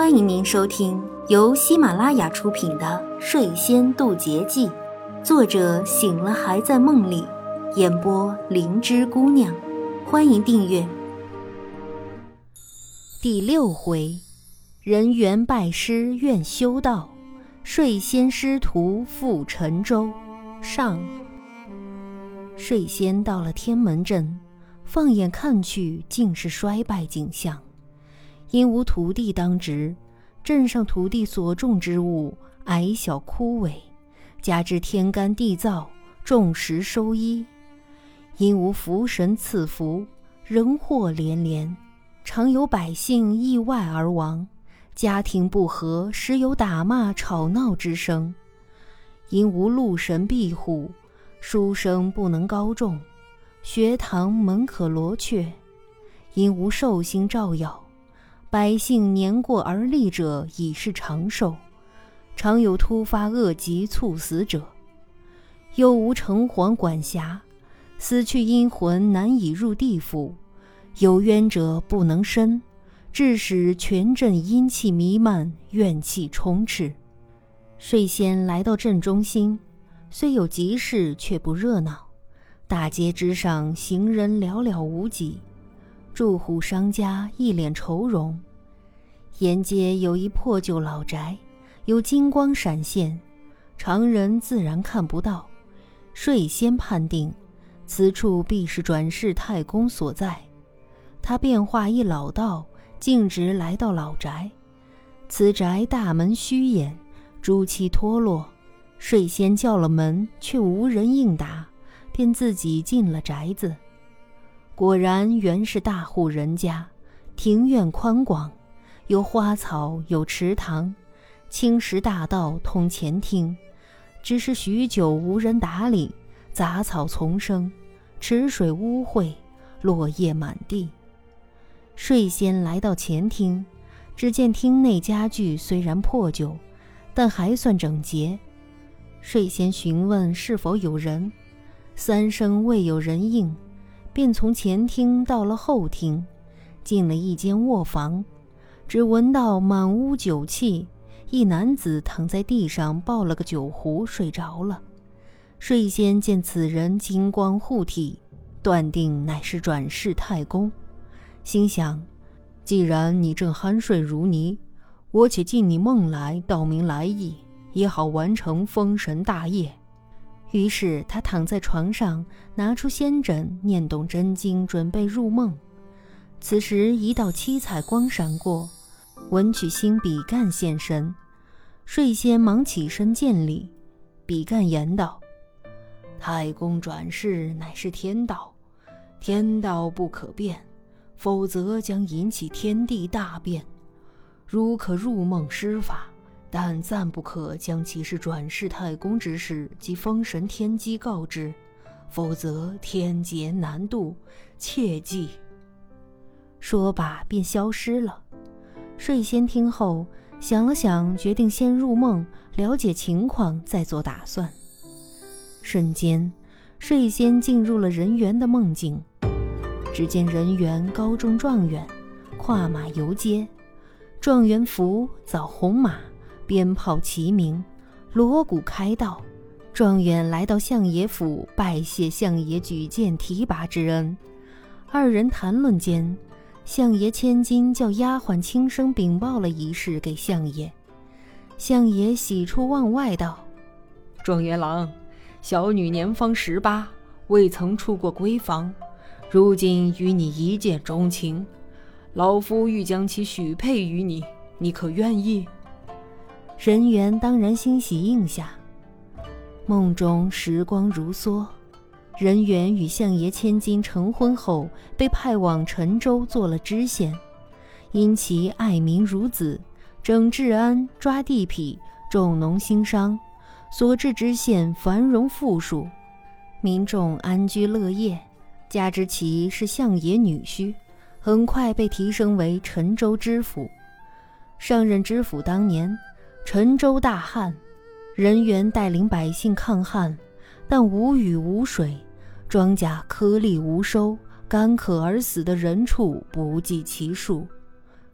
欢迎您收听由喜马拉雅出品的《睡仙渡劫记》，作者醒了还在梦里，演播灵芝姑娘。欢迎订阅。第六回，人猿拜师愿修道，睡仙师徒赴沉舟。上。睡仙到了天门镇，放眼看去，尽是衰败景象。因无土地当值，镇上土地所种之物矮小枯萎，加之天干地燥，种时收衣。因无福神赐福，人祸连连，常有百姓意外而亡，家庭不和，时有打骂吵闹之声。因无禄神庇护，书生不能高中，学堂门可罗雀。因无寿星照耀。百姓年过而立者已是长寿，常有突发恶疾猝死者，又无城隍管辖，死去阴魂难以入地府，有冤者不能伸，致使全镇阴气弥漫，怨气充斥。睡仙来到镇中心，虽有急事，却不热闹。大街之上，行人寥寥无几。住户商家一脸愁容，沿街有一破旧老宅，有金光闪现，常人自然看不到。睡仙判定，此处必是转世太公所在。他变化一老道，径直来到老宅。此宅大门虚掩，朱漆脱落。睡仙叫了门，却无人应答，便自己进了宅子。果然，原是大户人家，庭院宽广，有花草，有池塘，青石大道通前厅。只是许久无人打理，杂草丛生，池水污秽，落叶满地。睡仙来到前厅，只见厅内家具虽然破旧，但还算整洁。睡仙询问是否有人，三声未有人应。便从前厅到了后厅，进了一间卧房，只闻到满屋酒气。一男子躺在地上，抱了个酒壶睡着了。睡仙见此人金光护体，断定乃是转世太公，心想：既然你正酣睡如泥，我且进你梦来，道明来意，也好完成封神大业。于是他躺在床上，拿出仙枕，念动真经，准备入梦。此时一道七彩光闪过，文曲星比干现身。睡仙忙起身见礼，比干言道：“太公转世乃是天道，天道不可变，否则将引起天地大变。如可入梦施法。”但暂不可将其是转世太公之事及封神天机告知，否则天劫难渡，切记。说罢便消失了。睡仙听后想了想，决定先入梦了解情况，再做打算。瞬间，睡仙进入了人猿的梦境。只见人猿高中状元，跨马游街，状元服早红马。鞭炮齐鸣，锣鼓开道，状元来到相爷府拜谢相爷举荐提拔之恩。二人谈论间，相爷千金叫丫鬟轻声禀报了一事给相爷。相爷喜出望外道：“状元郎，小女年方十八，未曾出过闺房，如今与你一见钟情，老夫欲将其许配于你，你可愿意？”人猿当然欣喜应下。梦中时光如梭，人猿与相爷千金成婚后，被派往陈州做了知县。因其爱民如子，整治安、抓地痞、重农兴商，所至知县繁荣富庶，民众安居乐业。加之其是相爷女婿，很快被提升为陈州知府。上任知府当年。陈州大旱，人员带领百姓抗旱，但无雨无水，庄稼颗粒无收，干渴而死的人畜不计其数。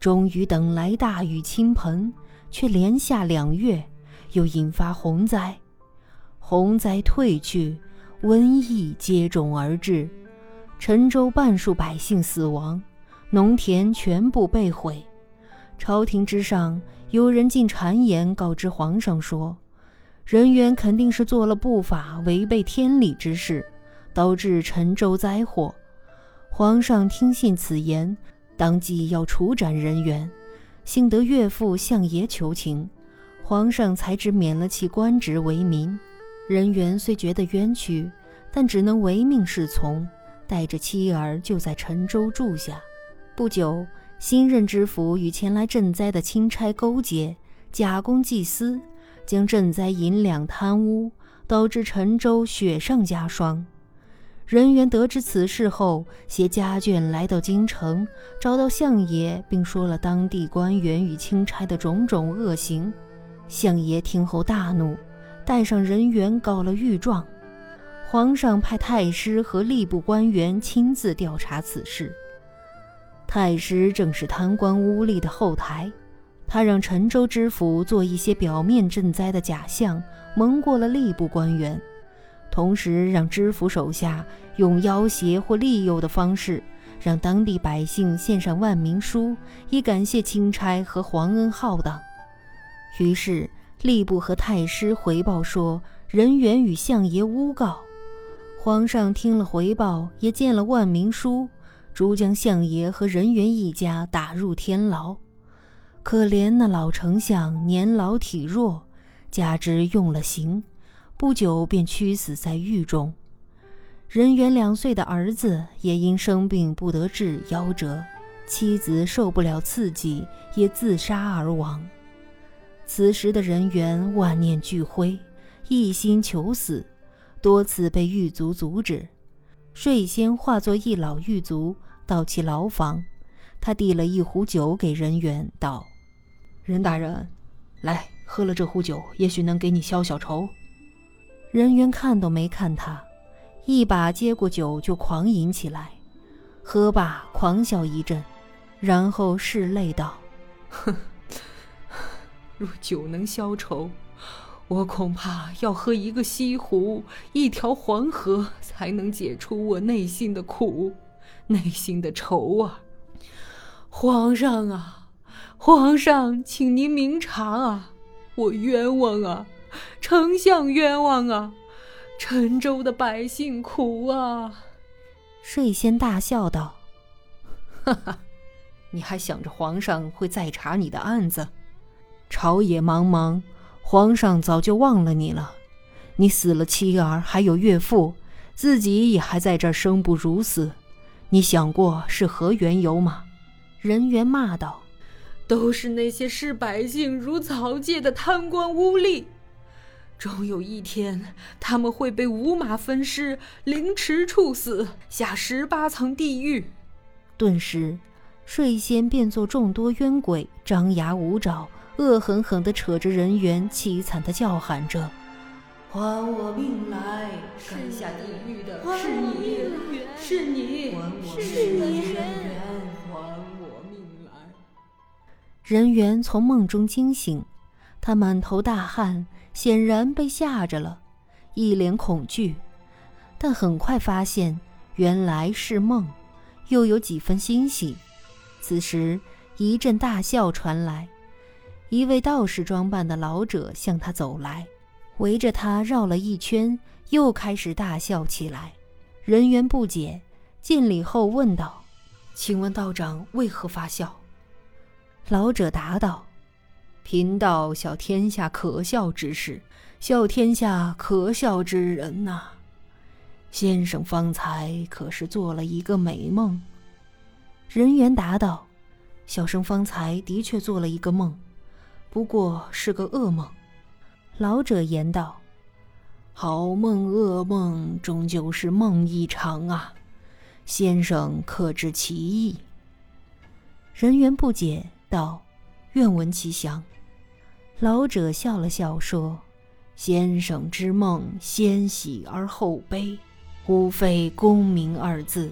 终于等来大雨倾盆，却连下两月，又引发洪灾。洪灾退去，瘟疫接踵而至，陈州半数百姓死亡，农田全部被毁。朝廷之上，有人进谗言告知皇上说，人员肯定是做了不法、违背天理之事，导致陈州灾祸。皇上听信此言。当即要处斩人员，幸得岳父相爷求情，皇上才只免了其官职为民。人员虽觉得冤屈，但只能唯命是从，带着妻儿就在陈州住下。不久，新任知府与前来赈灾的钦差勾结，假公济私，将赈灾银两贪污，导致陈州雪上加霜。人员得知此事后，携家眷来到京城，找到相爷，并说了当地官员与钦差的种种恶行。相爷听后大怒，带上人员告了御状。皇上派太师和吏部官员亲自调查此事。太师正是贪官污吏的后台，他让陈州知府做一些表面赈灾的假象，蒙过了吏部官员。同时，让知府手下用要挟或利诱的方式，让当地百姓献上万民书，以感谢钦差和皇恩浩荡。于是，吏部和太师回报说，人员与相爷诬告。皇上听了回报，也见了万民书，逐将相爷和人员一家打入天牢。可怜那老丞相年老体弱，加之用了刑。不久便屈死在狱中，人元两岁的儿子也因生病不得志夭折，妻子受不了刺激也自杀而亡。此时的人元万念俱灰，一心求死，多次被狱卒阻止。睡仙化作一老狱卒到其牢房，他递了一壶酒给人元，道：“任大人，来喝了这壶酒，也许能给你消消愁。”任渊看都没看他，一把接过酒就狂饮起来，喝罢狂笑一阵，然后拭泪道：“哼，若酒能消愁，我恐怕要喝一个西湖、一条黄河，才能解除我内心的苦、内心的愁啊！皇上啊，皇上，请您明察啊，我冤枉啊！”丞相冤枉啊！陈州的百姓苦啊！睡仙大笑道：“哈哈，你还想着皇上会再查你的案子？朝野茫茫，皇上早就忘了你了。你死了妻儿，还有岳父，自己也还在这儿生不如死。你想过是何缘由吗？”人猿骂道：“都是那些视百姓如草芥的贪官污吏。”终有一天，他们会被五马分尸、凌迟处死，下十八层地狱。顿时，睡仙变作众多冤鬼，张牙舞爪，恶狠狠地扯着人猿，凄惨地叫喊着：“还我命来！该下地狱的是你，是你，是你！还人猿从梦中惊醒，他满头大汗。显然被吓着了，一脸恐惧，但很快发现原来是梦，又有几分欣喜。此时一阵大笑传来，一位道士装扮的老者向他走来，围着他绕了一圈，又开始大笑起来。人员不解，见礼后问道：“请问道长为何发笑？”老者答道。贫道笑天下可笑之事，笑天下可笑之人呐。先生方才可是做了一个美梦？人猿答道：“小生方才的确做了一个梦，不过是个噩梦。”老者言道：“好梦噩梦终究是梦一场啊。先生可知其意？”人猿不解道：“愿闻其详。”老者笑了笑说：“先生之梦，先喜而后悲，无非功名二字。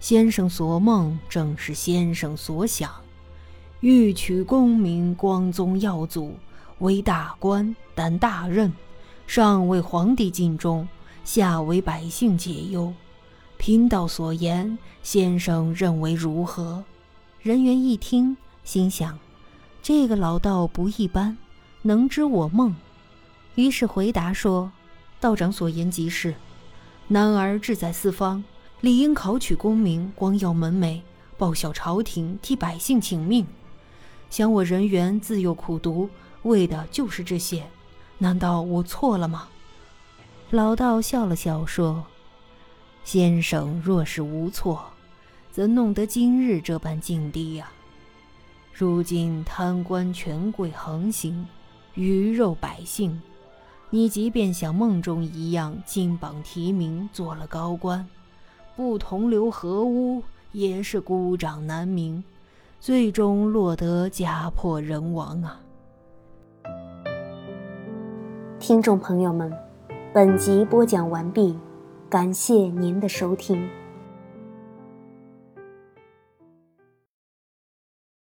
先生所梦，正是先生所想。欲取功名，光宗耀祖，为大官，担大任，上为皇帝尽忠，下为百姓解忧。贫道所言，先生认为如何？人猿一听，心想：这个老道不一般，能知我梦。于是回答说：“道长所言极是。男儿志在四方，理应考取功名，光耀门楣，报效朝廷，替百姓请命。”想我人缘自幼苦读，为的就是这些，难道我错了吗？老道笑了笑说：“先生若是无错，怎弄得今日这般境地呀？如今贪官权贵横行，鱼肉百姓，你即便像梦中一样金榜题名，做了高官，不同流合污，也是孤掌难鸣。”最终落得家破人亡啊！听众朋友们，本集播讲完毕，感谢您的收听。